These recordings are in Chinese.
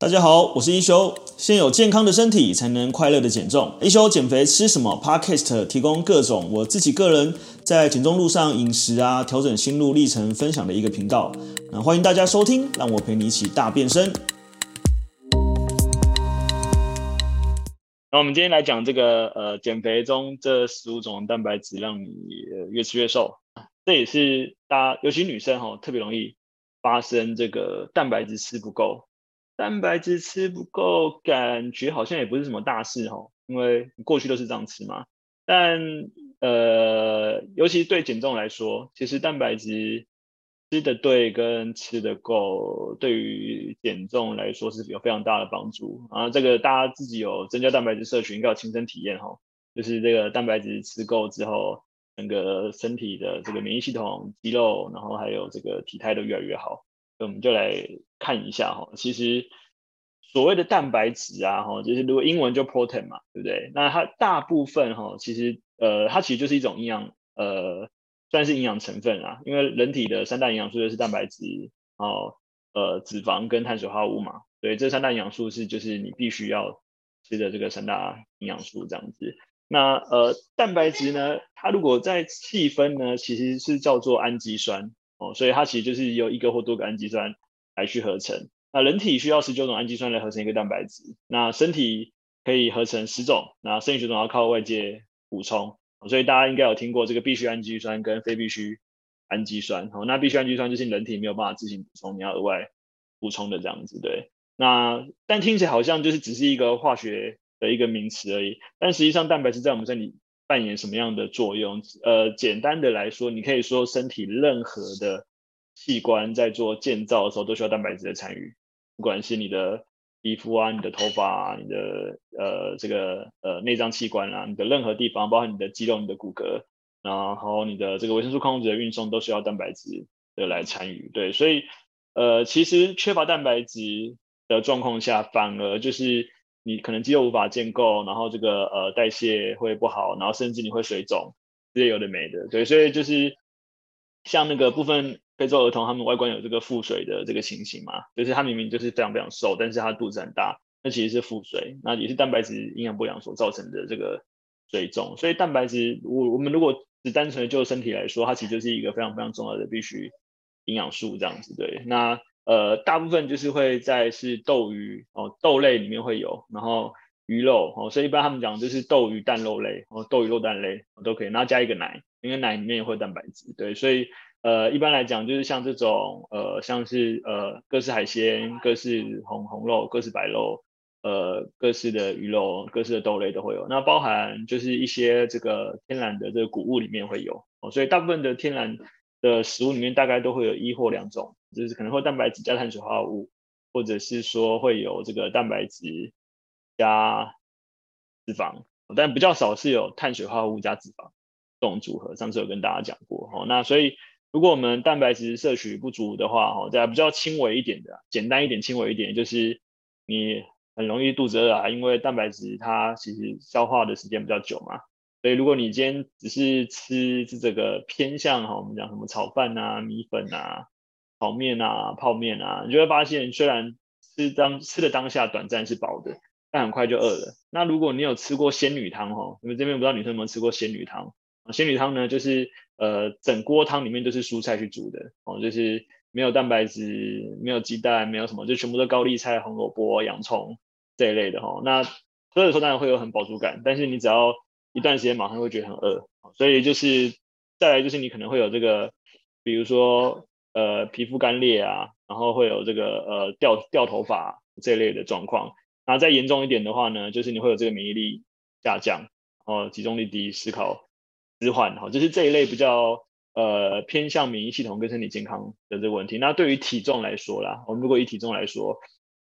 大家好，我是一休。先有健康的身体，才能快乐的减重。一休减肥吃什么？Podcast 提供各种我自己个人在减重路上饮食啊，调整心路历程分享的一个频道。那欢迎大家收听，让我陪你一起大变身。那我们今天来讲这个呃，减肥中这十五种蛋白质，让你越吃越瘦。这也是大家，尤其女生哈，特别容易发生这个蛋白质吃不够。蛋白质吃不够，感觉好像也不是什么大事哈，因为过去都是这样吃嘛。但呃，尤其对减重来说，其实蛋白质吃的对跟吃的够，对于减重来说是有非常大的帮助啊。这个大家自己有增加蛋白质摄取，应该有亲身体验哈，就是这个蛋白质吃够之后，整个身体的这个免疫系统、肌肉，然后还有这个体态都越来越好。我们就来看一下哈，其实所谓的蛋白质啊，哈，就是如果英文就 protein 嘛，对不对？那它大部分哈，其实呃，它其实就是一种营养，呃，算是营养成分啊。因为人体的三大营养素就是蛋白质，哦呃，脂肪跟碳水化合物嘛。所以这三大营养素是就是你必须要吃的这个三大营养素这样子。那呃，蛋白质呢，它如果再细分呢，其实是叫做氨基酸。哦，所以它其实就是由一个或多个氨基酸来去合成。那人体需要十九种氨基酸来合成一个蛋白质，那身体可以合成十种，那剩余九种要靠外界补充。所以大家应该有听过这个必需氨基酸跟非必需氨基酸。哦，那必需氨基酸就是人体没有办法自行补充，你要额外补充的这样子。对，那但听起来好像就是只是一个化学的一个名词而已，但实际上蛋白质在我们身体扮演什么样的作用？呃，简单的来说，你可以说身体任何的器官在做建造的时候都需要蛋白质的参与，不管是你的皮肤啊、你的头发啊、你的呃这个呃内脏器官啊、你的任何地方，包括你的肌肉、你的骨骼，然后你的这个维生素、矿物质的运送都需要蛋白质的来参与。对，所以呃，其实缺乏蛋白质的状况下，反而就是。你可能肌肉无法建构，然后这个呃代谢会不好，然后甚至你会水肿，这些有的没的，对，所以就是像那个部分非洲儿童，他们外观有这个腹水的这个情形嘛，就是他明明就是非常非常瘦，但是他肚子很大，那其实是腹水，那也是蛋白质营养不良所造成的这个水肿。所以蛋白质，我我们如果只单纯的就身体来说，它其实就是一个非常非常重要的必须营养素这样子，对，那。呃，大部分就是会在是豆鱼哦，豆类里面会有，然后鱼肉哦，所以一般他们讲就是豆鱼蛋肉类哦，豆鱼肉蛋类都可以，然后加一个奶，因为奶里面也会有蛋白质，对，所以呃，一般来讲就是像这种呃，像是呃，各式海鲜、各式红红肉、各式白肉，呃，各式的鱼肉、各式的豆类都会有，那包含就是一些这个天然的这个谷物里面会有哦，所以大部分的天然的食物里面大概都会有一或两种。就是可能会蛋白质加碳水化合物，或者是说会有这个蛋白质加脂肪，但比较少是有碳水化合物加脂肪这种组合。上次有跟大家讲过哦，那所以如果我们蛋白质摄取不足的话，哈，在比较轻微一点的，简单一点、轻微一点，就是你很容易肚子饿啊，因为蛋白质它其实消化的时间比较久嘛。所以如果你今天只是吃是这个偏向哈，我们讲什么炒饭啊、米粉啊。炒面啊，泡面啊，你就会发现，虽然吃当吃的当下短暂是饱的，但很快就饿了。那如果你有吃过仙女汤哈，你们这边不知道女生有没有吃过仙女汤？仙女汤呢，就是呃整锅汤里面都是蔬菜去煮的哦，就是没有蛋白质，没有鸡蛋，没有什么，就全部都高丽菜、红萝卜、洋葱这一类的哈。那喝的时候当然会有很饱足感，但是你只要一段时间马上会觉得很饿，所以就是再来就是你可能会有这个，比如说。呃，皮肤干裂啊，然后会有这个呃掉掉头发这一类的状况。那再严重一点的话呢，就是你会有这个免疫力下降，然后集中力低、思考迟缓，哈，就是这一类比较呃偏向免疫系统跟身体健康的这个问题。那对于体重来说啦，我们如果以体重来说，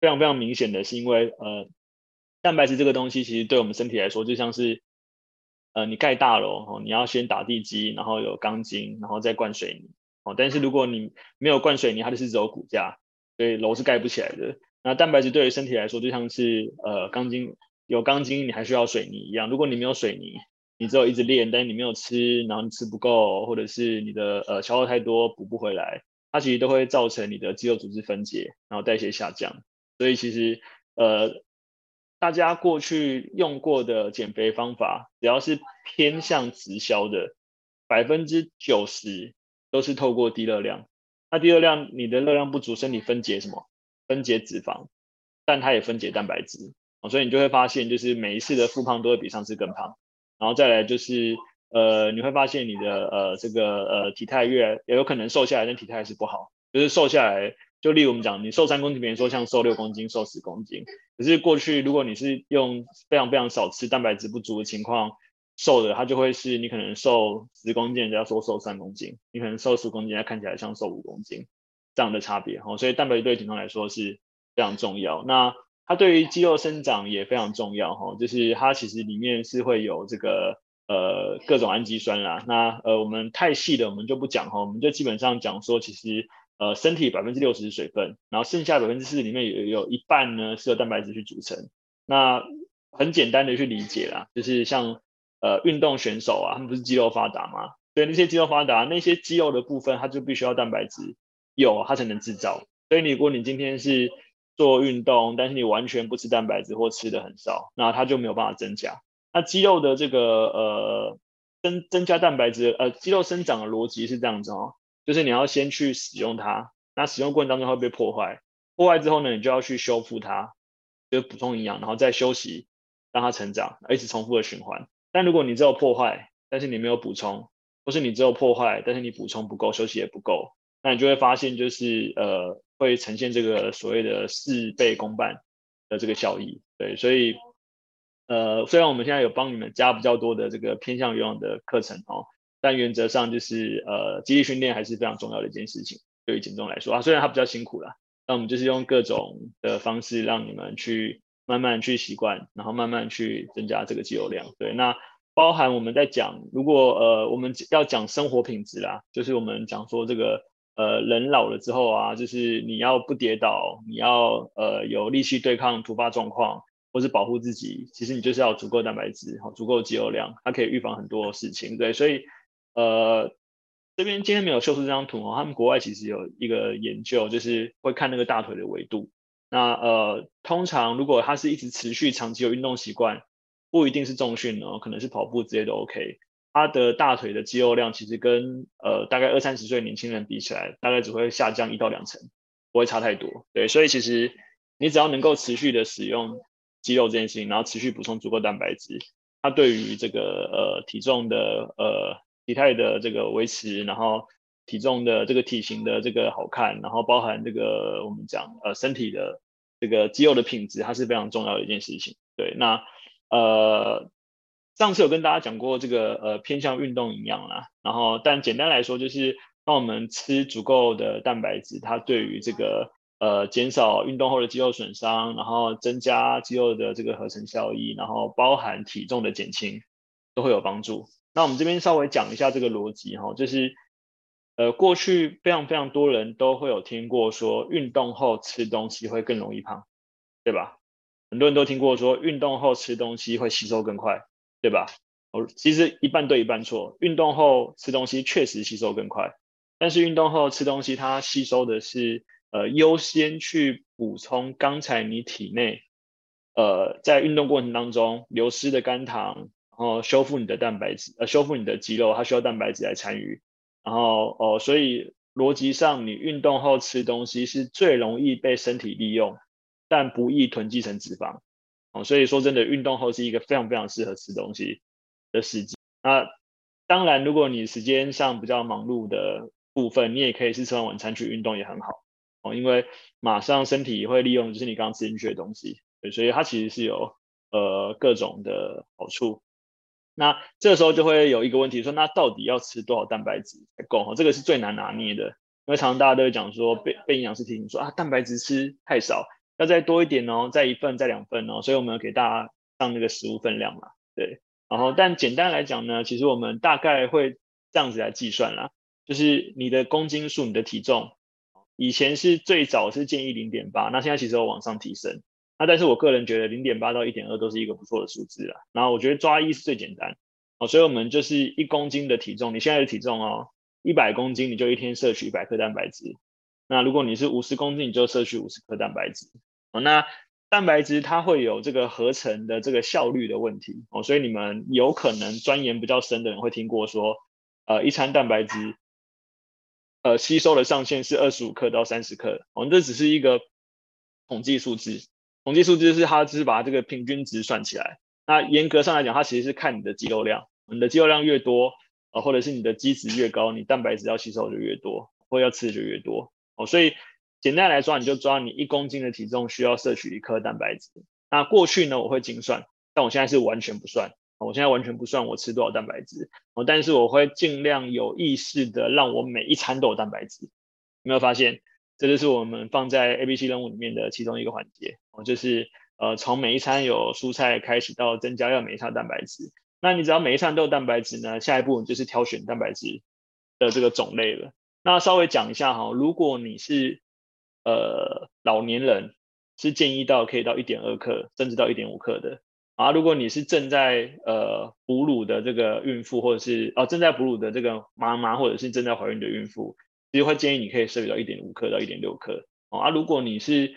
非常非常明显的是因为呃蛋白质这个东西，其实对我们身体来说就像是呃你盖大楼，哦，你要先打地基，然后有钢筋，然后再灌水泥哦。但是如果你没有灌水泥，它就是只有骨架，所以楼是盖不起来的。那蛋白质对于身体来说，就像是呃钢筋，有钢筋你还需要水泥一样。如果你没有水泥，你只有一直练，但是你没有吃，然后你吃不够，或者是你的呃消耗太多补不回来，它其实都会造成你的肌肉组织分解，然后代谢下降。所以其实呃，大家过去用过的减肥方法，只要是偏向直销的，百分之九十都是透过低热量。那低热量，你的热量不足，身体分解什么？分解脂肪，但它也分解蛋白质。所以你就会发现，就是每一次的复胖都会比上次更胖。然后再来就是，呃，你会发现你的呃这个呃体态越来，也有可能瘦下来，但体态还是不好。就是瘦下来，就例如我们讲，你瘦三公斤，比如说像瘦六公斤、瘦十公斤。可是过去如果你是用非常非常少吃蛋白质不足的情况瘦的，它就会是你可能瘦十公斤，人家说瘦三公斤；你可能瘦十公斤，它看起来像瘦五公斤这样的差别。哦，所以蛋白质对体重来说是非常重要。那它对于肌肉生长也非常重要哈，就是它其实里面是会有这个呃各种氨基酸啦。那呃我们太细的我们就不讲哈，我们就基本上讲说，其实呃身体百分之六十是水分，然后剩下百分之四十里面有有一半呢是由蛋白质去组成。那很简单的去理解啦，就是像呃运动选手啊，他们不是肌肉发达吗？对，那些肌肉发达，那些肌肉的部分它就必须要蛋白质有它才能制造。所以你如果你今天是做运动，但是你完全不吃蛋白质或吃的很少，那它就没有办法增加。那肌肉的这个呃增增加蛋白质，呃肌肉生长的逻辑是这样子哦，就是你要先去使用它，那使用过程当中会被破坏，破坏之后呢，你就要去修复它，就补充营养，然后再休息，让它成长，一直重复的循环。但如果你只有破坏，但是你没有补充，或是你只有破坏，但是你补充不够，休息也不够，那你就会发现就是呃。会呈现这个所谓的事倍功半的这个效益，对，所以呃，虽然我们现在有帮你们加比较多的这个偏向有氧的课程哦，但原则上就是呃，肌力训练还是非常重要的一件事情，对于减重来说啊，虽然它比较辛苦啦，那我们就是用各种的方式让你们去慢慢去习惯，然后慢慢去增加这个肌肉量，对，那包含我们在讲，如果呃我们要讲生活品质啦，就是我们讲说这个。呃，人老了之后啊，就是你要不跌倒，你要呃有力气对抗突发状况，或是保护自己，其实你就是要足够蛋白质，好，足够肌肉量，它可以预防很多事情，对，所以呃这边今天没有秀出这张图哦，他们国外其实有一个研究，就是会看那个大腿的维度，那呃通常如果他是一直持续长期有运动习惯，不一定是重训哦，可能是跑步之类的 OK。他的大腿的肌肉量其实跟呃大概二三十岁年轻人比起来，大概只会下降一到两成，不会差太多。对，所以其实你只要能够持续的使用肌肉这件事情，然后持续补充足够蛋白质，它对于这个呃体重的呃体态的这个维持，然后体重的这个体型的这个好看，然后包含这个我们讲呃身体的这个肌肉的品质，它是非常重要的一件事情。对，那呃。上次有跟大家讲过这个呃偏向运动营养啦，然后但简单来说就是让我们吃足够的蛋白质，它对于这个呃减少运动后的肌肉损伤，然后增加肌肉的这个合成效益，然后包含体重的减轻都会有帮助。那我们这边稍微讲一下这个逻辑哈，就是呃过去非常非常多人都会有听过说运动后吃东西会更容易胖，对吧？很多人都听过说运动后吃东西会吸收更快。对吧？哦，其实一半对一半错。运动后吃东西确实吸收更快，但是运动后吃东西，它吸收的是呃优先去补充刚才你体内呃在运动过程当中流失的肝糖，然后修复你的蛋白质，呃修复你的肌肉，它需要蛋白质来参与。然后哦、所以逻辑上你运动后吃东西是最容易被身体利用，但不易囤积成脂肪。哦，所以说真的，运动后是一个非常非常适合吃东西的时机。那当然，如果你时间上比较忙碌的部分，你也可以是吃完晚餐去运动也很好哦，因为马上身体会利用就是你刚刚吃进去的东西，对，所以它其实是有呃各种的好处。那这时候就会有一个问题说，那到底要吃多少蛋白质才够？哦这个是最难拿捏的，因为常常大家都会讲说，被被营养师提醒说啊，蛋白质吃太少。要再多一点哦，再一份，再两份哦，所以我们要给大家上那个食物分量嘛，对。然后，但简单来讲呢，其实我们大概会这样子来计算啦，就是你的公斤数，你的体重，以前是最早是建议零点八，那现在其实有往上提升。那但是我个人觉得零点八到一点二都是一个不错的数字啦。然后我觉得抓一是最简单哦，所以我们就是一公斤的体重，你现在的体重哦，一百公斤你就一天摄取一百克蛋白质。那如果你是五十公斤，你就摄取五十克蛋白质。哦，那蛋白质它会有这个合成的这个效率的问题哦，所以你们有可能钻研比较深的人会听过说，呃，一餐蛋白质，呃，吸收的上限是二十五克到三十克，哦，这只是一个统计数字，统计数字是它只是把这个平均值算起来，那严格上来讲，它其实是看你的肌肉量，你的肌肉量越多，呃，或者是你的基质越高，你蛋白质要吸收就越多，或要吃的就越多，哦，所以。简单来说，你就抓你一公斤的体重需要摄取一克蛋白质。那过去呢，我会精算，但我现在是完全不算。我现在完全不算我吃多少蛋白质。哦，但是我会尽量有意识的让我每一餐都有蛋白质。有没有发现？这就是我们放在 ABC 任务里面的其中一个环节。哦，就是呃，从每一餐有蔬菜开始，到增加要每一餐蛋白质。那你只要每一餐都有蛋白质呢，下一步就是挑选蛋白质的这个种类了。那稍微讲一下哈，如果你是呃，老年人是建议到可以到一点二克，甚至到一点五克的啊。如果你是正在呃哺乳的这个孕妇，或者是哦正在哺乳的这个妈妈，或者是正在怀孕的孕妇，其实会建议你可以摄取到一点五克到一点六克啊。如果你是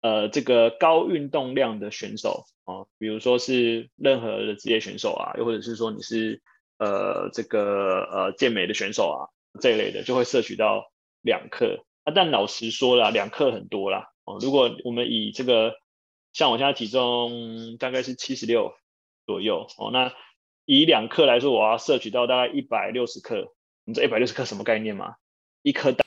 呃这个高运动量的选手啊，比如说是任何的职业选手啊，又或者是说你是呃这个呃健美的选手啊这一类的，就会摄取到两克。啊，但老实说了，两克很多啦。哦，如果我们以这个，像我现在体重大概是七十六左右哦，那以两克来说，我要摄取到大概一百六十克。你这一百六十克什么概念吗？一颗蛋。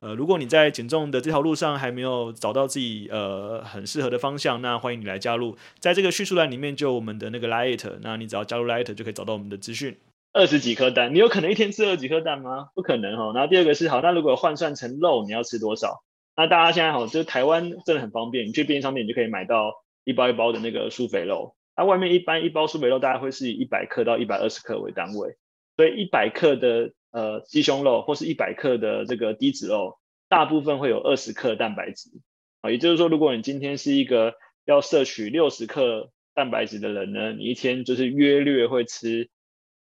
呃，如果你在减重的这条路上还没有找到自己呃很适合的方向，那欢迎你来加入，在这个叙述栏里面就有我们的那个 Light，那你只要加入 Light 就可以找到我们的资讯。二十几颗蛋，你有可能一天吃二十几颗蛋吗？不可能哈。然后第二个是好，那如果换算成肉，你要吃多少？那大家现在好，就是台湾真的很方便，你去便利商店你就可以买到一包一包的那个舒肥肉，那外面一般一包舒肥肉大概会是以一百克到一百二十克为单位，所以一百克的。呃，鸡胸肉或是一百克的这个低脂肉，大部分会有二十克蛋白质啊。也就是说，如果你今天是一个要摄取六十克蛋白质的人呢，你一天就是约略会吃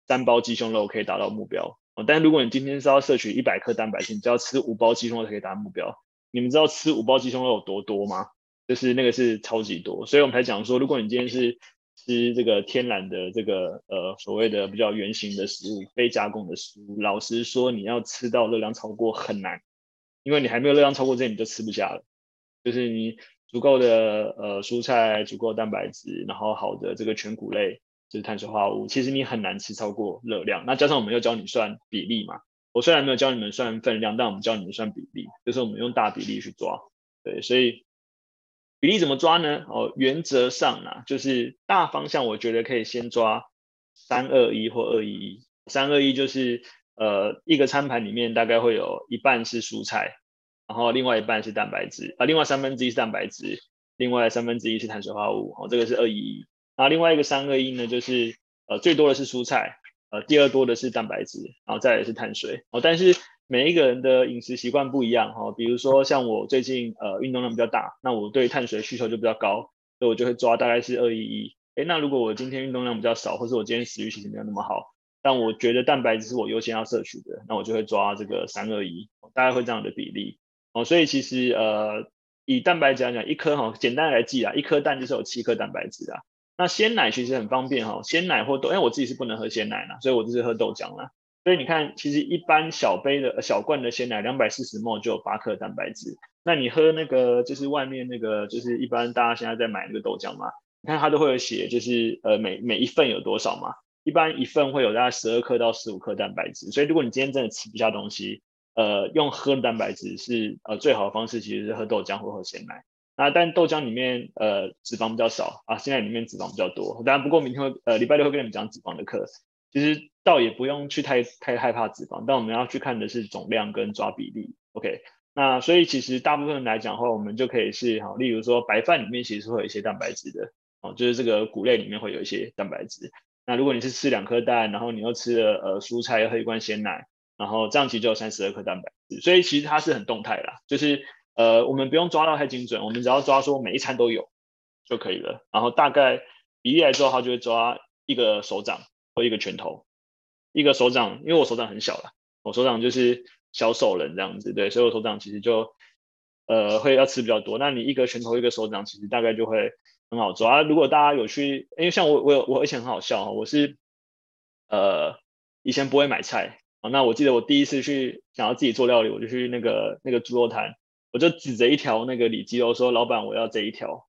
三包鸡胸肉可以达到目标啊。但如果你今天是要摄取一百克蛋白质，你就要吃五包鸡胸肉才可以达到目标。你们知道吃五包鸡胸肉有多多吗？就是那个是超级多，所以我们才讲说，如果你今天是吃这个天然的这个呃所谓的比较圆形的食物，非加工的食物，老实说，你要吃到热量超过很难，因为你还没有热量超过这，你就吃不下了。就是你足够的呃蔬菜，足够蛋白质，然后好的这个全谷类，就是碳水化合物，其实你很难吃超过热量。那加上我们又教你算比例嘛，我虽然没有教你们算分量，但我们教你们算比例，就是我们用大比例去抓。对，所以。比例怎么抓呢？哦，原则上呢，就是大方向，我觉得可以先抓三二一或二一一。三二一就是呃一个餐盘里面大概会有一半是蔬菜，然后另外一半是蛋白质啊，另外三分之一是蛋白质，另外三分之一是碳水化合物。哦，这个是二一一。然后另外一个三二一呢，就是呃最多的是蔬菜，呃第二多的是蛋白质，然后再来是碳水。哦，但是。每一个人的饮食习惯不一样哈，比如说像我最近呃运动量比较大，那我对碳水需求就比较高，所以我就会抓大概是二一一。诶，那如果我今天运动量比较少，或者我今天食欲其实没有那么好，但我觉得蛋白质是我优先要摄取的，那我就会抓这个三二一，大概会这样的比例哦。所以其实呃以蛋白质来讲，一颗哈简单来记啊，一颗蛋就是有七颗蛋白质啊。那鲜奶其实很方便哈，鲜奶或豆，因为我自己是不能喝鲜奶啦，所以我就是喝豆浆啦。所以你看，其实一般小杯的小罐的鲜奶，两百四十 ml 就有八克蛋白质。那你喝那个就是外面那个就是一般大家现在在买那个豆浆嘛，你看它都会有写，就是呃每每一份有多少嘛。一般一份会有大概十二克到十五克蛋白质。所以如果你今天真的吃不下东西，呃，用喝的蛋白质是呃最好的方式，其实是喝豆浆或喝鲜奶。那但豆浆里面呃脂肪比较少啊，现在里面脂肪比较多。当然不过明天会呃礼拜六会跟你们讲脂肪的课。其实倒也不用去太太害怕脂肪，但我们要去看的是总量跟抓比例。OK，那所以其实大部分来讲的话，我们就可以是哈，例如说白饭里面其实会有一些蛋白质的哦，就是这个谷类里面会有一些蛋白质。那如果你是吃两颗蛋，然后你又吃了呃蔬菜，又喝一罐鲜奶，然后这样其实就有三十二克蛋白质。所以其实它是很动态啦，就是呃我们不用抓到太精准，我们只要抓说每一餐都有就可以了。然后大概比例来说，它就会抓一个手掌或一个拳头，一个手掌，因为我手掌很小啦，我手掌就是小手人这样子，对，所以我手掌其实就呃会要吃比较多。那你一个拳头一个手掌，其实大概就会。很好做啊！如果大家有去，因为像我，我有我以前很好笑哈，我是呃以前不会买菜啊。那我记得我第一次去想要自己做料理，我就去那个那个猪肉摊，我就指着一条那个里脊肉说：“老板，我要这一条。”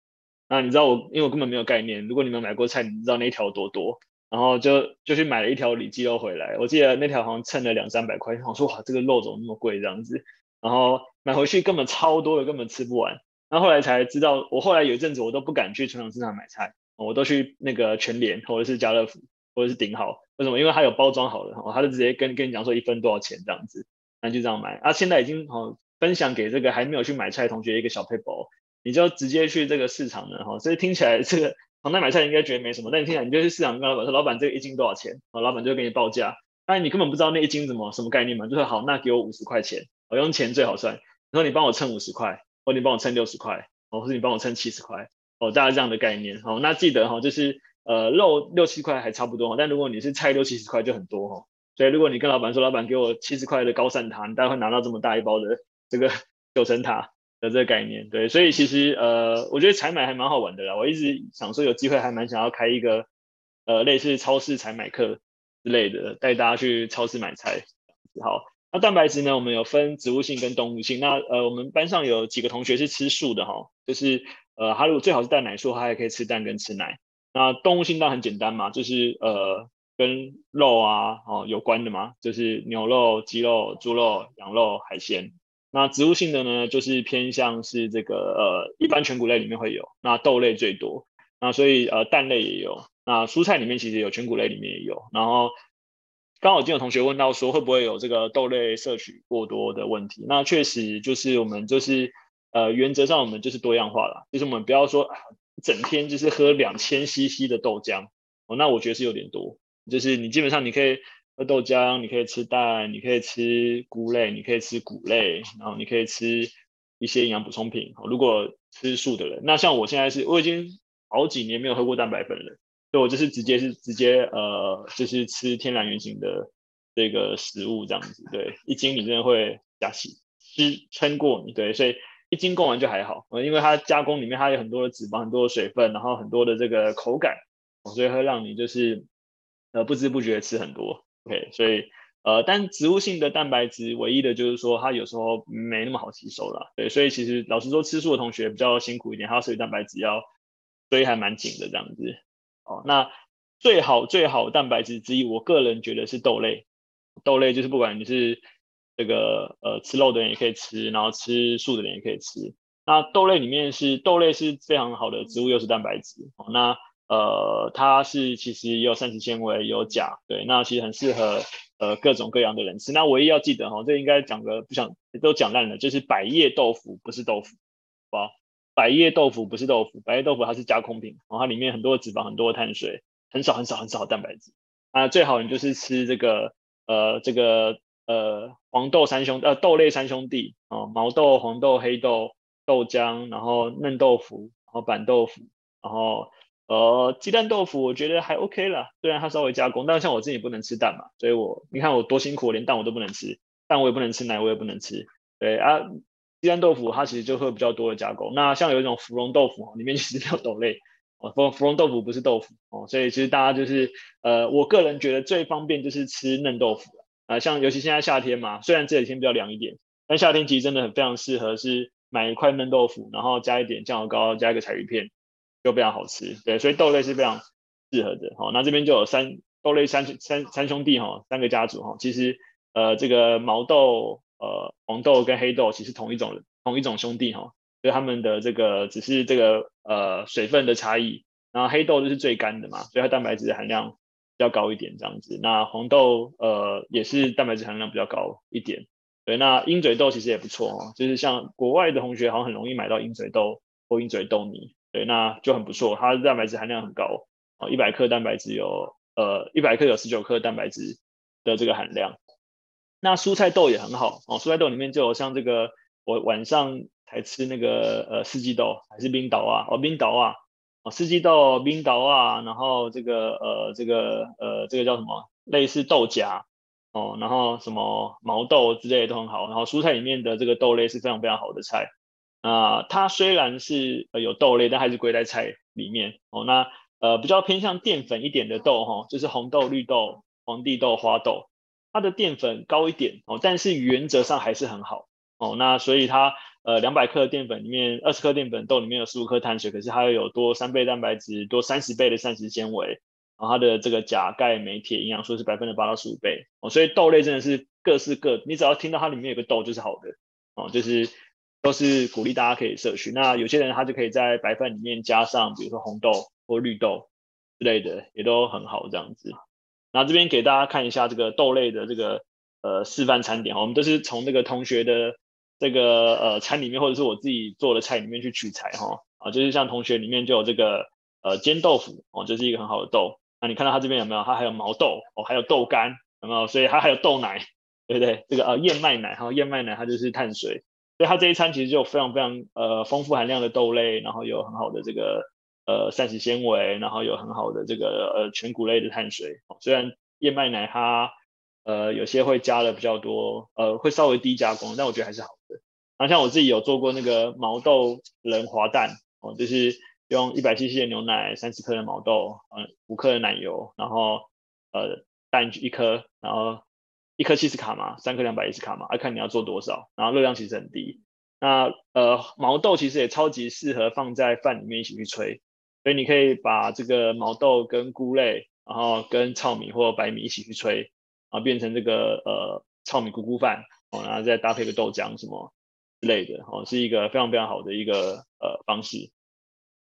那你知道我，因为我根本没有概念。如果你们买过菜，你知道那一条多多，然后就就去买了一条里脊肉回来。我记得那条好像称了两三百块，我说哇，这个肉怎么那么贵这样子？然后买回去根本超多的，根本吃不完。然后后来才知道，我后来有一阵子我都不敢去传统市场买菜，我都去那个全联或者是家乐福或者是顶好，为什么？因为它有包装好的，他就直接跟跟你讲说一份多少钱这样子，那就这样买。啊，现在已经好分享给这个还没有去买菜的同学一个小撇步，你就直接去这个市场呢，哈，所以听起来这个常在买菜应该觉得没什么，但你听起来你就去市场跟老板说，老板这个一斤多少钱？哦，老板就会给你报价，但你根本不知道那一斤怎么什么概念嘛，就说好，那给我五十块钱，我用钱最好算，然后你帮我称五十块，或你帮我称六十块。哦，或者你帮我称七十块，哦，大概这样的概念，好，那记得哈，就是呃肉六七块还差不多，但如果你是菜六七十块就很多哈，所以如果你跟老板说，老板给我七十块的高山塔，你大概会拿到这么大一包的这个 九层塔的这个概念，对，所以其实呃，我觉得采买还蛮好玩的啦，我一直想说有机会还蛮想要开一个呃类似超市采买课之类的，带大家去超市买菜，好。那蛋白质呢？我们有分植物性跟动物性。那呃，我们班上有几个同学是吃素的哈，就是呃，他如果最好是蛋奶素，他还可以吃蛋跟吃奶。那动物性当然很简单嘛，就是呃，跟肉啊哦有关的嘛，就是牛肉、鸡肉、猪肉、羊肉、海鲜。那植物性的呢，就是偏向是这个呃，一般全谷类里面会有，那豆类最多。那所以呃，蛋类也有，那蔬菜里面其实有，全谷类里面也有，然后。刚好今有同学问到说，会不会有这个豆类摄取过多的问题？那确实就是我们就是呃原则上我们就是多样化啦，就是我们不要说整天就是喝两千 CC 的豆浆哦，那我觉得是有点多。就是你基本上你可以喝豆浆，你可以吃蛋，你可以吃菇类，你可以吃谷类，然后你可以吃一些营养补充品。如果吃素的人，那像我现在是我已经好几年没有喝过蛋白粉了。所以我就是直接是直接呃，就是吃天然原型的这个食物这样子，对，一斤你真的会加起吃撑过你，对，所以一斤供完就还好，因为它加工里面它有很多的脂肪、很多的水分，然后很多的这个口感，所以会让你就是呃不知不觉吃很多，OK，所以呃，但植物性的蛋白质唯一的就是说它有时候没那么好吸收了，对，所以其实老实说吃素的同学比较辛苦一点，它摄取蛋白质要堆还蛮紧的这样子。哦，那最好最好蛋白质之一，我个人觉得是豆类。豆类就是不管你是这个呃吃肉的人也可以吃，然后吃素的人也可以吃。那豆类里面是豆类是非常好的植物优质蛋白质。哦，那呃它是其实也有膳食纤维，有钾，对，那其实很适合呃各种各样的人吃。那唯一要记得哈，这应该讲个不想都讲烂了，就是百叶豆腐不是豆腐，好？百叶豆腐不是豆腐，百叶豆腐它是加工品，然后它里面很多脂肪，很多碳水，很少很少很少的蛋白质。啊，最好你就是吃这个呃这个呃黄豆三兄呃豆类三兄弟哦，毛豆、黄豆、黑豆、豆浆，然后嫩豆腐，然后板豆腐，然后呃鸡蛋豆腐，我觉得还 OK 啦，虽然它稍微加工，但是像我自己不能吃蛋嘛，所以我你看我多辛苦，连蛋我都不能吃，蛋我也不能吃，奶我也不能吃，对啊。鸡蛋豆腐它其实就会比较多的加工，那像有一种芙蓉豆腐里面其实没有豆类哦，芙芙蓉豆腐不是豆腐哦，所以其实大家就是呃，我个人觉得最方便就是吃嫩豆腐啊、像尤其现在夏天嘛，虽然这几天比较凉一点，但夏天其实真的很非常适合是买一块嫩豆腐，然后加一点酱油膏，加一个柴鱼片，就非常好吃。对，所以豆类是非常适合的。好、那这边就有三豆类三三三兄弟哈、三个家族哈、其实呃这个毛豆。呃，黄豆跟黑豆其实同一种同一种兄弟哈，所以他们的这个只是这个呃水分的差异。然后黑豆就是最干的嘛，所以它蛋白质含量比较高一点这样子。那黄豆呃也是蛋白质含量比较高一点。对，那鹰嘴豆其实也不错哦，就是像国外的同学好像很容易买到鹰嘴豆或鹰嘴豆泥，对，那就很不错，它的蛋白质含量很高哦，一百克蛋白质有呃一百克有十九克蛋白质的这个含量。那蔬菜豆也很好哦，蔬菜豆里面就有像这个我晚上才吃那个呃四季豆还是冰岛啊哦冰岛啊哦四季豆冰岛啊，然后这个呃这个呃这个叫什么类似豆荚。哦，然后什么毛豆之类的都很好，然后蔬菜里面的这个豆类是非常非常好的菜。啊、它虽然是有豆类，但还是归在菜里面。哦，那呃比较偏向淀粉一点的豆哈、哦，就是红豆、绿豆、黄帝豆、花豆，它的淀粉高一点哦，但是原则上还是很好。哦，那所以它呃两百克淀粉里面二十克淀粉豆里面有十五克碳水，可是它又有多三倍蛋白质，多三十倍的膳食纤维。然后它的这个钾、钙、镁、铁营养素是百分之八到十五倍哦，所以豆类真的是各式各，你只要听到它里面有个豆就是好的哦，就是都是鼓励大家可以摄取。那有些人他就可以在白饭里面加上，比如说红豆或绿豆之类的，也都很好这样子。那这边给大家看一下这个豆类的这个呃示范餐点，我们都是从这个同学的这个呃餐里面，或者是我自己做的菜里面去取材哈啊，就是像同学里面就有这个呃煎豆腐哦，这、是一个很好的豆。那你看到它这边有没有？它还有毛豆哦，还有豆干，有没有？所以它还有豆奶，对不对？这个呃燕麦奶哈，燕麦奶它就是碳水，所以它这一餐其实就有非常非常呃丰富含量的豆类，然后有很好的这个呃膳食纤维，然后有很好的这个呃全谷类的碳水。虽然燕麦奶它呃有些会加的比较多，呃会稍微低加工，但我觉得还是好的。然后像我自己有做过那个毛豆仁滑蛋哦，就是。用一百 CC 的牛奶，三十克的毛豆，嗯，五克的奶油，然后呃蛋一颗，然后一颗七十卡嘛，三颗两百一十卡嘛，要看你要做多少，然后热量其实很低。那呃毛豆其实也超级适合放在饭里面一起去炊，所以你可以把这个毛豆跟菇类，然后跟糙米或白米一起去炊，然后变成这个呃糙米菇菇饭，哦，然后再搭配个豆浆什么之类的，哦，是一个非常非常好的一个呃方式。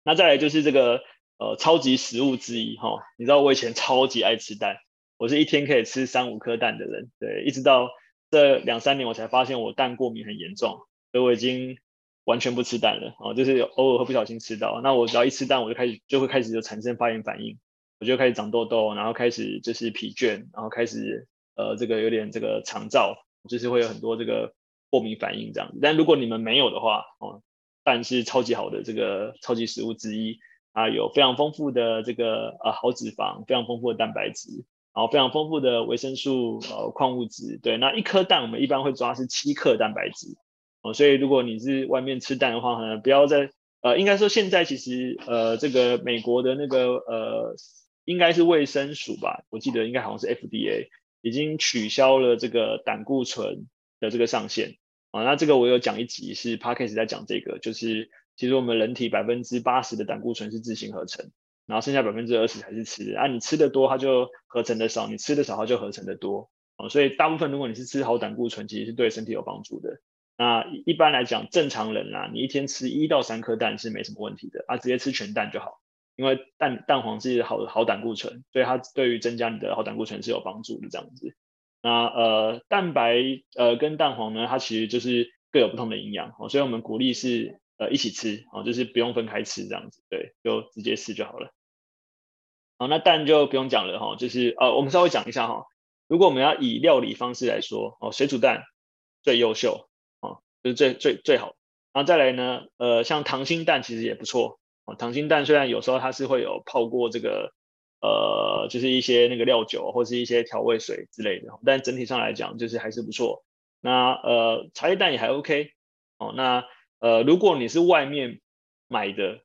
那再来就是这个呃超级食物之一哈、哦，你知道我以前超级爱吃蛋，我是一天可以吃三五颗蛋的人，对，一直到这两三年我才发现我蛋过敏很严重，所以我已经完全不吃蛋了哦，就是偶尔会不小心吃到，那我只要一吃蛋我就开始就会开始就产生发炎反应，我就开始长痘痘，然后开始就是疲倦，然后开始呃这个有点这个肠燥，就是会有很多这个过敏反应这样子，但如果你们没有的话哦。蛋是超级好的这个超级食物之一啊，有非常丰富的这个呃好脂肪，非常丰富的蛋白质，然后非常丰富的维生素呃矿物质。对，那一颗蛋我们一般会抓是七克蛋白质哦，所以如果你是外面吃蛋的话，可能不要再呃，应该说现在其实呃这个美国的那个呃应该是卫生署吧，我记得应该好像是 FDA 已经取消了这个胆固醇的这个上限。啊，那这个我有讲一集是 Podcast 在讲这个，就是其实我们人体百分之八十的胆固醇是自行合成，然后剩下百分之二十才是吃的。啊，你吃的多，它就合成的少；你吃的少，它就合成的多。哦，所以大部分如果你是吃好胆固醇，其实是对身体有帮助的。那一般来讲，正常人啊，你一天吃一到三颗蛋是没什么问题的啊，直接吃全蛋就好，因为蛋蛋黄是好好胆固醇，所以它对于增加你的好胆固醇是有帮助的这样子。那呃，蛋白呃跟蛋黄呢，它其实就是各有不同的营养哦，所以我们鼓励是呃一起吃哦，就是不用分开吃这样子，对，就直接吃就好了。那蛋就不用讲了哈，就是呃，我们稍微讲一下哈，如果我们要以料理方式来说哦，水煮蛋最优秀哦，就是最最最好。然后再来呢，呃，像溏心蛋其实也不错哦，溏心蛋虽然有时候它是会有泡过这个。呃，就是一些那个料酒或是一些调味水之类的，但整体上来讲就是还是不错。那呃，茶叶蛋也还 OK 哦。那呃，如果你是外面买的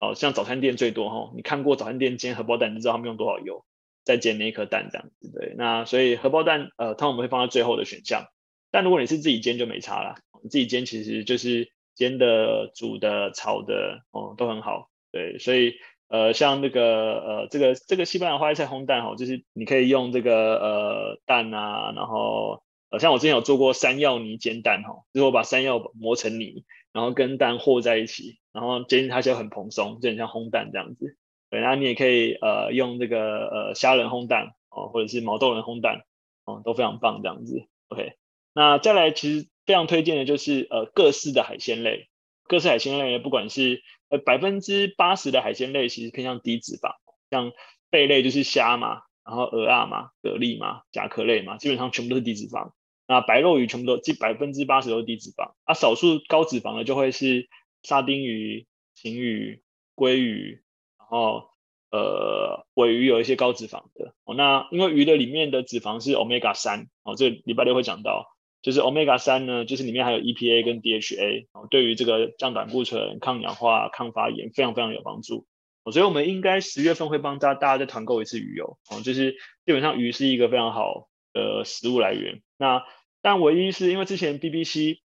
哦，像早餐店最多哈、哦，你看过早餐店煎荷包蛋，你知道他们用多少油在煎那一颗蛋这样子对。那所以荷包蛋呃，通常我们会放在最后的选项。但如果你是自己煎就没差了，自己煎其实就是煎的、煮的、炒的哦，都很好。对，所以。呃，像那个呃，这个这个西班牙花椰菜烘蛋哈，就是你可以用这个呃蛋啊，然后呃，像我之前有做过山药泥煎蛋哈，就是我把山药磨成泥，然后跟蛋和在一起，然后煎它就很蓬松，就很像烘蛋这样子。对，然后你也可以呃用这个呃虾仁烘蛋哦，或者是毛豆仁烘蛋哦，都非常棒这样子。OK，那再来，其实非常推荐的就是呃各式的海鲜类，各式海鲜类不管是呃百分之八十的海鲜类其实偏向低脂肪，像贝类就是虾嘛，然后蚵仔嘛、蛤蜊嘛、甲壳类嘛，基本上全部都是低脂肪。那白肉鱼全部都基百分之八十都是低脂肪，啊，少数高脂肪的就会是沙丁鱼、旗鱼、鲑鱼，然后呃尾鱼有一些高脂肪的。哦，那因为鱼的里面的脂肪是 omega 三，哦，这礼拜六会讲到，就是 omega 三呢，就是里面还有 EPA 跟 DHA，哦，对于这个降胆固醇、抗氧化、抗发炎非常非常有帮助。哦，所以我们应该十月份会帮大大家再团购一次鱼油，哦，就是基本上鱼是一个非常好的食物来源。那但唯一是因为之前 BBC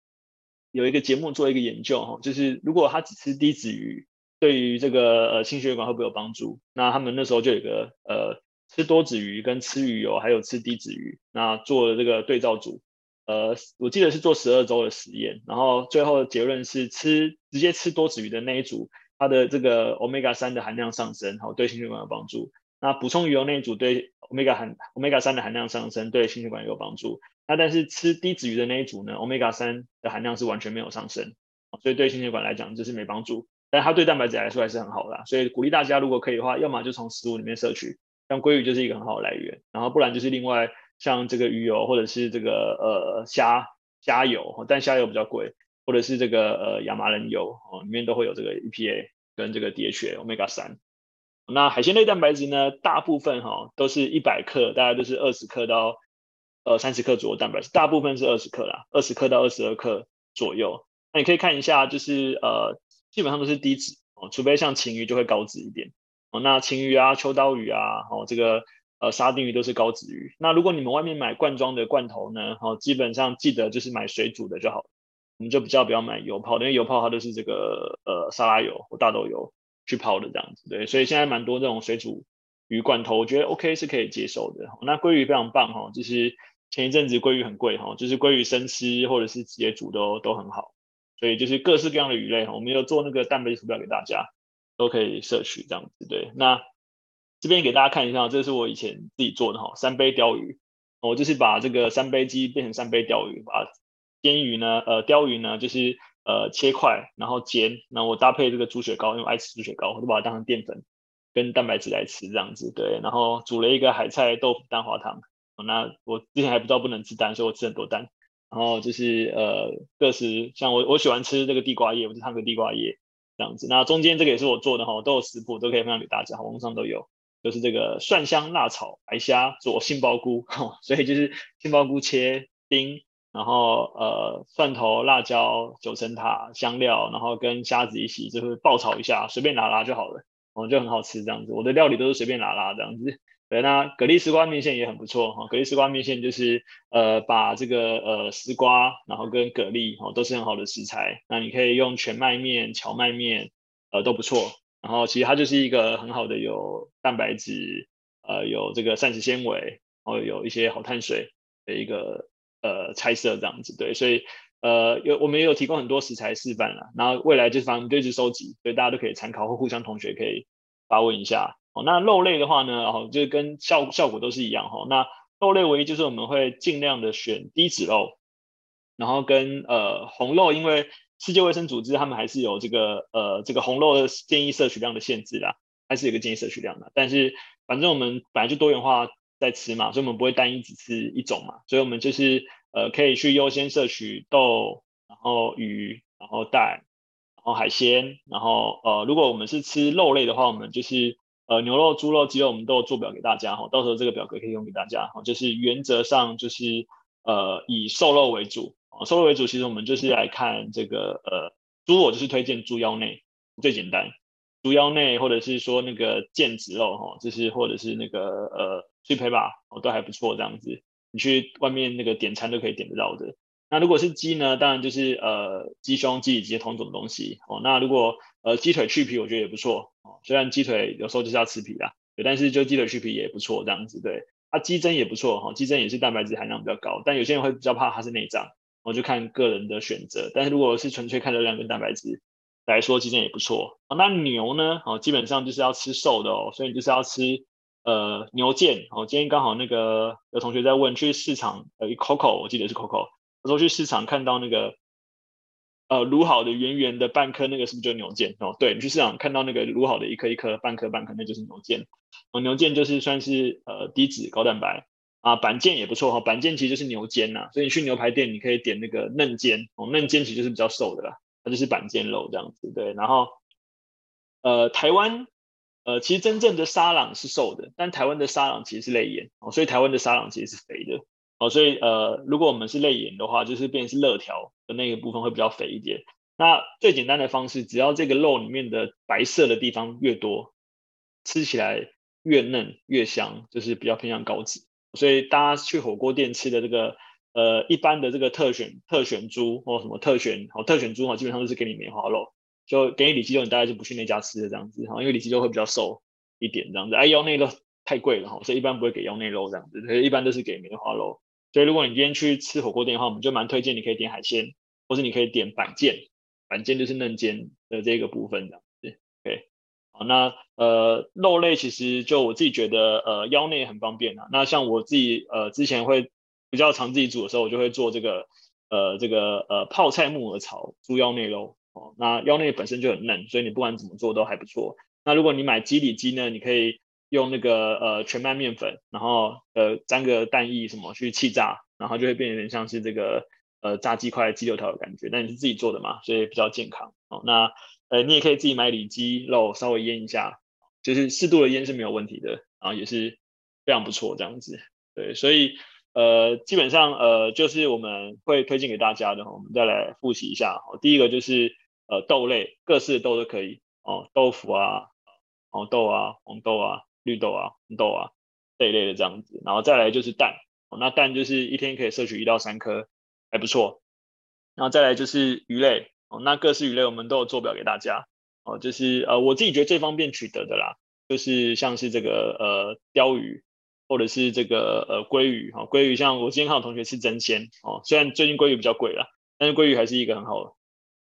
有一个节目做一个研究哈，就是如果他只吃低脂鱼，对于这个呃心血管会不会有帮助？那他们那时候就有一个呃吃多脂鱼跟吃鱼油，还有吃低脂鱼，那做了这个对照组，呃我记得是做十二周的实验，然后最后的结论是吃直接吃多脂鱼的那一组，它的这个 Omega 三的含量上升，好对心血管有帮助。那补充鱼油那一组对 Omega 含 Omega 三的含量上升，对心血管有帮助。那但是吃低脂鱼的那一组呢，Omega 三的含量是完全没有上升，所以对心血管来讲就是没帮助。但它对蛋白质来说还是很好的，所以鼓励大家如果可以的话，要么就从食物里面摄取，像鲑鱼就是一个很好的来源，然后不然就是另外像这个鱼油或者是这个呃虾虾油，但虾油比较贵，或者是这个呃亚麻仁油哦，里面都会有这个 EPA 跟这个 DHA Omega 三。那海鲜类蛋白质呢，大部分哈都是一百克，大概都是二十克到。呃，三十克左右蛋白质，大部分是二十克啦，二十克到二十二克左右。那你可以看一下，就是呃，基本上都是低脂哦，除非像旗鱼就会高脂一点哦。那旗鱼啊、秋刀鱼啊，哦，这个呃沙丁鱼都是高脂鱼。那如果你们外面买罐装的罐头呢，哦，基本上记得就是买水煮的就好，我们就比较不要买油泡，因为油泡它都是这个呃沙拉油或大豆油去泡的这样子，对。所以现在蛮多这种水煮鱼罐头，我觉得 OK 是可以接受的。那鲑鱼非常棒哈，就是。前一阵子鲑鱼很贵哈，就是鲑鱼生吃或者是直接煮都都很好，所以就是各式各样的鱼类哈，我们有做那个蛋白图表给大家，都可以摄取这样子。对，那这边给大家看一下，这是我以前自己做的哈，三杯鯛鱼，我就是把这个三杯鸡变成三杯鯛鱼，把煎鱼呢，呃，鯛鱼呢就是呃切块，然后煎，然后我搭配这个猪血糕，因为我爱吃猪血糕，我就把它当成淀粉跟蛋白质来吃这样子。对，然后煮了一个海菜豆腐蛋花汤。那我之前还不知道不能吃蛋，所以我吃很多蛋。然后就是呃，各式像我我喜欢吃这个地瓜叶，我就烫个地瓜叶这样子。那中间这个也是我做的哈，都有食谱都可以分享给大家，网上都有。就是这个蒜香辣炒白虾做杏鲍菇，所以就是杏鲍菇切丁，然后呃蒜头、辣椒、九层塔、香料，然后跟虾子一起就是爆炒一下，随便拿拉就好了，哦就很好吃这样子。我的料理都是随便拿拉这样子。对，那蛤蜊丝瓜面线也很不错哈。蛤蜊丝瓜面线就是呃把这个呃丝瓜，然后跟蛤蜊哦都是很好的食材。那你可以用全麦面、荞麦面，呃都不错。然后其实它就是一个很好的有蛋白质，呃有这个膳食纤维，然后有一些好碳水的一个呃菜色这样子。对，所以呃有我们也有提供很多食材示范了。然后未来就是反正就一直收集，所以大家都可以参考或互相同学可以发问一下。哦，那肉类的话呢，哦，就是跟效效果都是一样哈。那肉类唯一就是我们会尽量的选低脂肉，然后跟呃红肉，因为世界卫生组织他们还是有这个呃这个红肉的建议摄取量的限制啦，还是有个建议摄取量的。但是反正我们本来就多元化在吃嘛，所以我们不会单一只吃一种嘛，所以我们就是呃可以去优先摄取豆，然后鱼，然后蛋，然后海鲜，然后呃如果我们是吃肉类的话，我们就是。呃，牛肉、猪肉、鸡肉，我们都有做表给大家哈，到时候这个表格可以用给大家哈。就是原则上就是呃以瘦肉为主，瘦肉为主，其实我们就是来看这个呃猪，我就是推荐猪腰内最简单，猪腰内或者是说那个腱子肉哈，就是或者是那个呃脆胚吧，哦都还不错这样子，你去外面那个点餐都可以点得到的。那如果是鸡呢，当然就是呃鸡胸、鸡里脊同种东西哦。那如果呃鸡腿去皮，我觉得也不错。虽然鸡腿有时候就是要吃皮啦，但是就鸡腿去皮也不错，这样子对。啊，鸡胗也不错哈，鸡胗也是蛋白质含量比较高，但有些人会比较怕它是内脏，我就看个人的选择。但是如果是纯粹看热量跟蛋白质来说，鸡胗也不错。那牛呢？哦，基本上就是要吃瘦的哦，所以你就是要吃呃牛腱。哦，今天刚好那个有同学在问，去市场呃 Coco，我记得是 Coco 有时候去市场看到那个呃卤好的圆圆的半颗，那个是不是就牛腱哦？对，你去市场看到那个卤好的一颗一颗半颗半颗，那就是牛腱。哦，牛腱就是算是呃低脂高蛋白啊，板腱也不错哈，板腱其实就是牛肩呐、所以你去牛排店你可以点那个嫩肩哦，嫩肩其实就是比较瘦的啦，它就是板腱肉这样子对，然后呃台湾。呃，其实真正的沙朗是瘦的，但台湾的沙朗其实是泪眼哦，所以台湾的沙朗其实是肥的哦，所以呃，如果我们是泪眼的话，就是变成是肋条的那个部分会比较肥一点。那最简单的方式，只要这个肉里面的白色的地方越多，吃起来越嫩越香，就是比较偏向高脂。所以大家去火锅店吃的这个呃一般的这个特选特选猪或什么特选哦特选猪哈，基本上都是给你梅花肉。就给你里脊肉，你大概就不去那家吃的这样子哈，因为里脊肉会比较瘦一点这样子。哎，腰内肉太贵了哈，所以一般不会给腰内肉这样子，所以一般都是给梅花肉。所以如果你今天去吃火锅店的话，我们就蛮推荐你可以点海鲜，或是你可以点板腱，板腱就是嫩腱的这个部分这样子。对，好，那呃肉类其实就我自己觉得呃腰内很方便啊。那像我自己呃之前会比较常自己煮的时候，我就会做这个呃这个呃泡菜木耳炒猪腰内肉。哦，那腰内本身就很嫩，所以你不管怎么做都还不错。那如果你买基底鸡呢，你可以用那个呃全麦面粉，然后呃沾个蛋液什么去气炸，然后就会变有点像是这个呃炸鸡块、鸡柳条的感觉。但你是自己做的嘛，所以比较健康。哦，那呃你也可以自己买里脊肉稍微腌一下，就是适度的腌是没有问题的，然后也是非常不错这样子。对，所以。呃，基本上呃，就是我们会推荐给大家的，我们再来复习一下。第一个就是呃豆类，各式的豆都可以哦，豆腐啊、黄豆啊、红豆啊、绿豆啊、红豆啊这一类的这样子。然后再来就是蛋，那蛋就是一天可以摄取一到三颗，还不错。然后再来就是鱼类，哦，那各式鱼类我们都有做表给大家，哦，就是呃我自己觉得最方便取得的啦，就是像是这个呃鯛鱼。或者是这个呃鲑鱼哈，鲑鱼像我今天看到同学吃真鲜哦，虽然最近鲑鱼比较贵啦，但是鲑鱼还是一个很好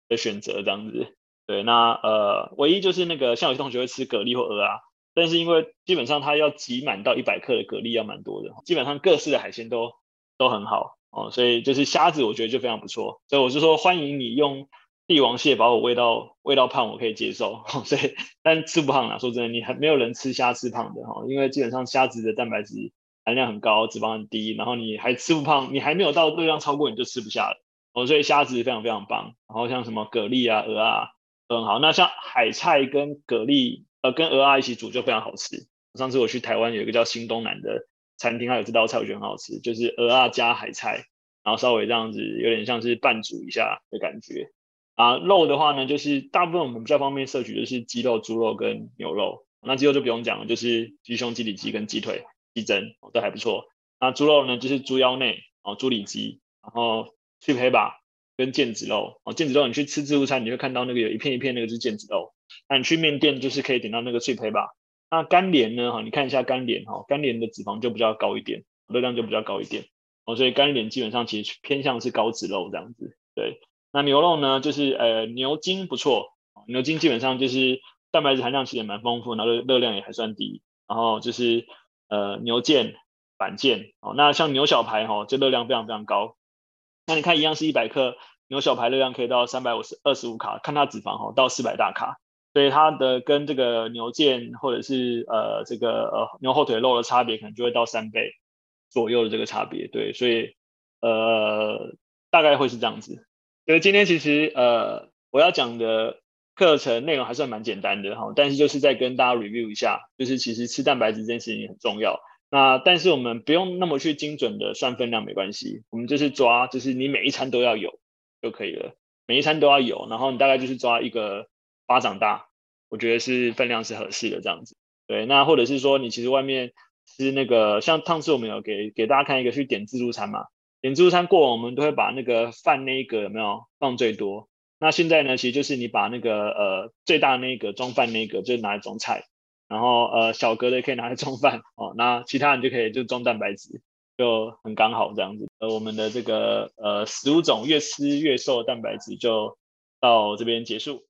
的选择这样子。对，那呃唯一就是那个像有些同学会吃蛤蜊或鹅啊，但是因为基本上它要挤满到一百克的蛤蜊要蛮多的，基本上各式的海鲜都都很好哦，所以就是虾子我觉得就非常不错，所以我就说欢迎你用。帝王蟹把我喂到喂到胖，我可以接受，所以但吃不胖啦。说真的，你还没有人吃虾吃胖的哈，因为基本上虾子的蛋白质含量很高，脂肪很低，然后你还吃不胖，你还没有到热量超过你就吃不下了哦。所以虾子非常非常棒，然后像什么蛤蜊啊、鹅啊都很好。那像海菜跟蛤蜊呃跟蚵啊一起煮就非常好吃。上次我去台湾有一个叫新东南的餐厅，它有这道菜我觉得很好吃，就是蚵啊加海菜，然后稍微这样子有点像是拌煮一下的感觉。啊，肉的话呢，就是大部分我们比较方便摄取就是鸡肉、猪肉跟牛肉。那鸡肉就不用讲了，就是鸡胸、鸡里脊跟鸡腿、鸡胗都还不错。那猪肉呢，就是猪腰内哦，猪里脊，然后去胚吧跟腱子肉哦，腱子肉你去吃自助餐，你会看到那个有一片一片那个是腱子肉。那你去面店就是可以点到那个脆胚吧。那干连呢，哈，你看一下干连哈，干连的脂肪就比较高一点，热量就比较高一点哦，所以干连基本上其实偏向是高脂肉这样子，对。那牛肉呢，就是呃牛筋不错，牛筋基本上就是蛋白质含量其实也蛮丰富，然后热量也还算低，然后就是呃牛腱、板腱，哦，那像牛小排哈，这热量非常非常高。那你看一样是一百克牛小排，热量可以到三百五十二十五卡，看它脂肪哈到四百大卡，所以它的跟这个牛腱或者是呃这个呃牛后腿肉的差别可能就会到三倍左右的这个差别，对，所以呃大概会是这样子。所以今天其实呃，我要讲的课程内容还算蛮简单的哈，但是就是再跟大家 review 一下，就是其实吃蛋白质这件事情很重要。那但是我们不用那么去精准的算分量，没关系，我们就是抓，就是你每一餐都要有就可以了，每一餐都要有，然后你大概就是抓一个巴掌大，我觉得是分量是合适的这样子。对，那或者是说你其实外面吃那个，像上次我们有给给大家看一个去点自助餐嘛。点自助餐过往，我们都会把那个饭那一格有没有放最多？那现在呢，其实就是你把那个呃最大那一格装饭那一格就拿来装菜，然后呃小格的可以拿来装饭哦，那其他人就可以就装蛋白质，就很刚好这样子。呃，我们的这个呃十五种越吃越瘦的蛋白质就到这边结束。